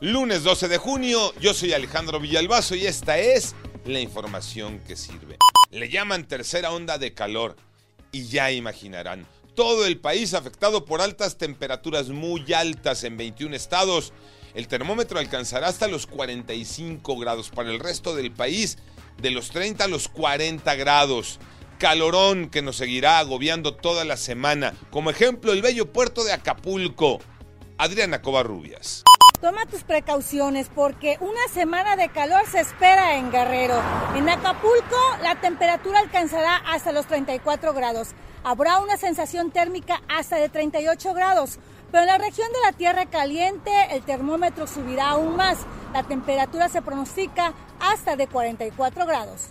Lunes 12 de junio, yo soy Alejandro Villalbazo y esta es la información que sirve. Le llaman tercera onda de calor y ya imaginarán. Todo el país afectado por altas temperaturas muy altas en 21 estados. El termómetro alcanzará hasta los 45 grados para el resto del país, de los 30 a los 40 grados. Calorón que nos seguirá agobiando toda la semana. Como ejemplo, el bello puerto de Acapulco. Adriana Covarrubias. Toma tus precauciones porque una semana de calor se espera en Guerrero. En Acapulco la temperatura alcanzará hasta los 34 grados. Habrá una sensación térmica hasta de 38 grados. Pero en la región de la Tierra Caliente el termómetro subirá aún más. La temperatura se pronostica hasta de 44 grados.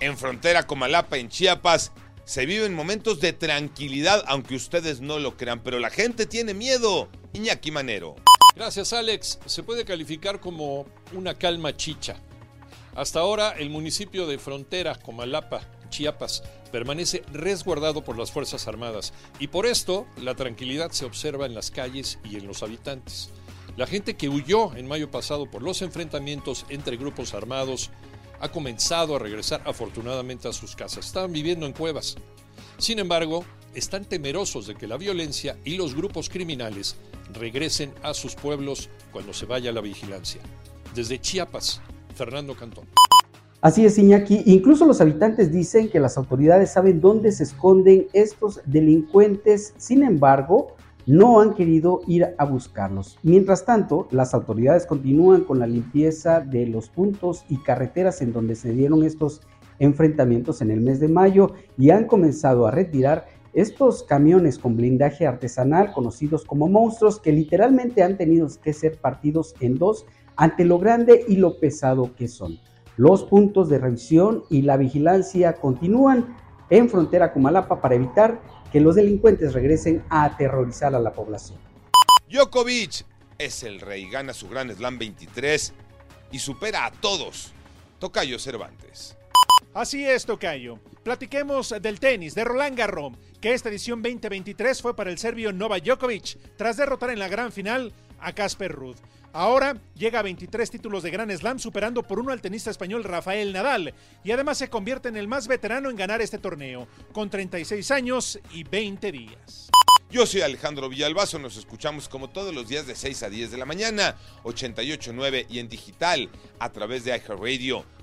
En frontera Comalapa, en Chiapas, se viven momentos de tranquilidad, aunque ustedes no lo crean, pero la gente tiene miedo. Iñaki Manero. Gracias, Alex. Se puede calificar como una calma chicha. Hasta ahora, el municipio de Frontera, Comalapa, Chiapas, permanece resguardado por las Fuerzas Armadas y por esto la tranquilidad se observa en las calles y en los habitantes. La gente que huyó en mayo pasado por los enfrentamientos entre grupos armados ha comenzado a regresar afortunadamente a sus casas. Estaban viviendo en cuevas. Sin embargo, están temerosos de que la violencia y los grupos criminales regresen a sus pueblos cuando se vaya la vigilancia. Desde Chiapas, Fernando Cantón. Así es, Iñaki. Incluso los habitantes dicen que las autoridades saben dónde se esconden estos delincuentes. Sin embargo, no han querido ir a buscarlos. Mientras tanto, las autoridades continúan con la limpieza de los puntos y carreteras en donde se dieron estos enfrentamientos en el mes de mayo y han comenzado a retirar estos camiones con blindaje artesanal conocidos como monstruos que literalmente han tenido que ser partidos en dos ante lo grande y lo pesado que son. Los puntos de revisión y la vigilancia continúan en frontera con Malapa para evitar que los delincuentes regresen a aterrorizar a la población. Djokovic es el rey, gana su Gran Slam 23 y supera a todos. Tocayo Cervantes. Así es, Tocayo. Platiquemos del tenis de Roland Garros, que esta edición 2023 fue para el serbio Nova Djokovic, tras derrotar en la gran final a Casper Ruud. Ahora llega a 23 títulos de Gran Slam, superando por uno al tenista español Rafael Nadal, y además se convierte en el más veterano en ganar este torneo, con 36 años y 20 días. Yo soy Alejandro Villalbazo, nos escuchamos como todos los días de 6 a 10 de la mañana, 88.9 y en digital a través de iHeartRadio.